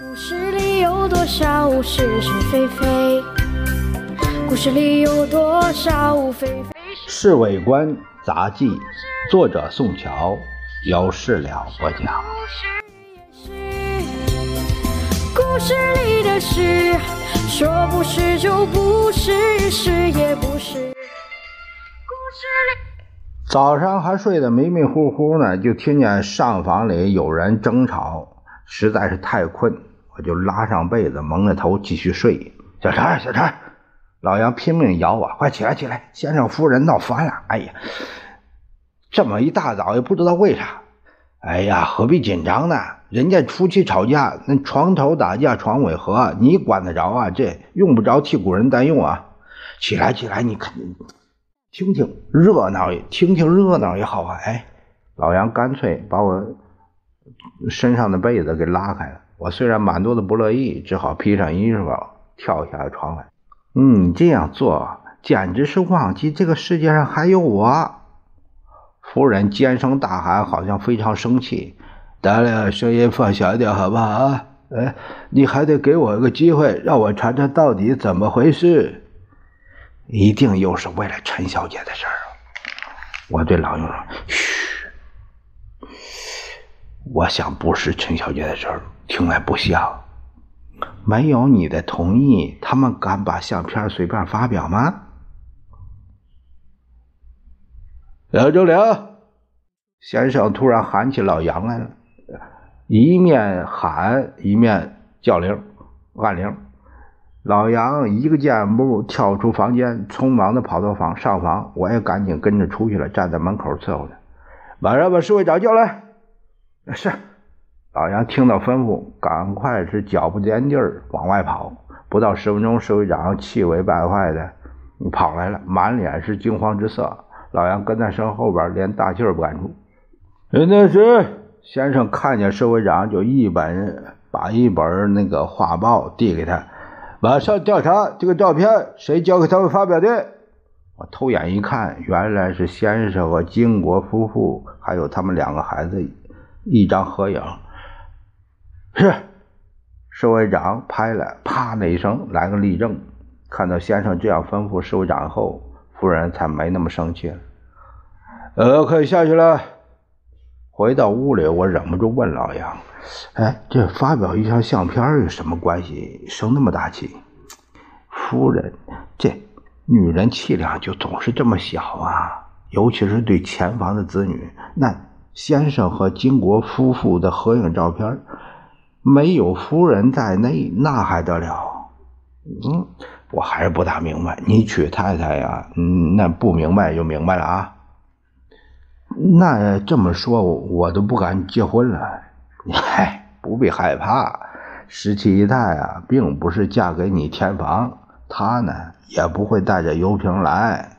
故事里有多少是是非非？故事里有多少非非《是为官杂技》，作者宋乔，有事了不讲。故事里的事，说不是就不是，是也不是。故事里。早上还睡得迷迷糊糊呢，就听见上房里有人争吵，实在是太困，我就拉上被子蒙着头继续睡。小陈，小陈，老杨拼命摇我，快起来起来！先生夫人闹翻了！哎呀，这么一大早也不知道为啥。哎呀，何必紧张呢？人家夫妻吵架，那床头打架床尾和，你管得着啊？这用不着替古人担忧啊！起来起来，你看。听听热闹，听听热闹也好啊！哎，老杨干脆把我身上的被子给拉开了。我虽然满肚子不乐意，只好披上衣服跳下了床来。嗯，这样做简直是忘记这个世界上还有我。夫人尖声大喊，好像非常生气。得了，声音放小一点好不好啊？哎，你还得给我一个机会，让我查查到底怎么回事。一定又是为了陈小姐的事儿。我对老杨说：“嘘，我想不是陈小姐的事儿，听来不像。没有你的同意，他们敢把相片随便发表吗？”梁正良先生突然喊起老杨来了，一面喊一面叫铃，按铃。老杨一个箭步跳出房间，匆忙的跑到房上房，我也赶紧跟着出去了，站在门口伺候着。马上把侍卫长叫来。是。老杨听到吩咐，赶快是脚不沾地儿往外跑。不到十分钟，社会长气为败坏的跑来了，满脸是惊慌之色。老杨跟在身后边，连大气儿不敢出。那时，先生看见社会长，就一本把一本那个画报递给他。马上调查这个照片，谁交给他们发表的？我偷眼一看，原来是先生和金国夫妇，还有他们两个孩子一张合影。是，侍卫长拍了，啪的一声来个立正。看到先生这样吩咐侍卫长后，夫人才没那么生气了。呃，可以下去了。回到屋里，我忍不住问老杨。哎，这发表一张相片有什么关系？生那么大气？夫人，这女人气量就总是这么小啊！尤其是对前房的子女。那先生和金国夫妇的合影照片，没有夫人在内，那还得了？嗯，我还是不大明白。你娶太太呀？嗯，那不明白就明白了啊。那这么说，我都不敢结婚了。你嗨，不必害怕，十七姨太啊，并不是嫁给你天房，她呢也不会带着油瓶来。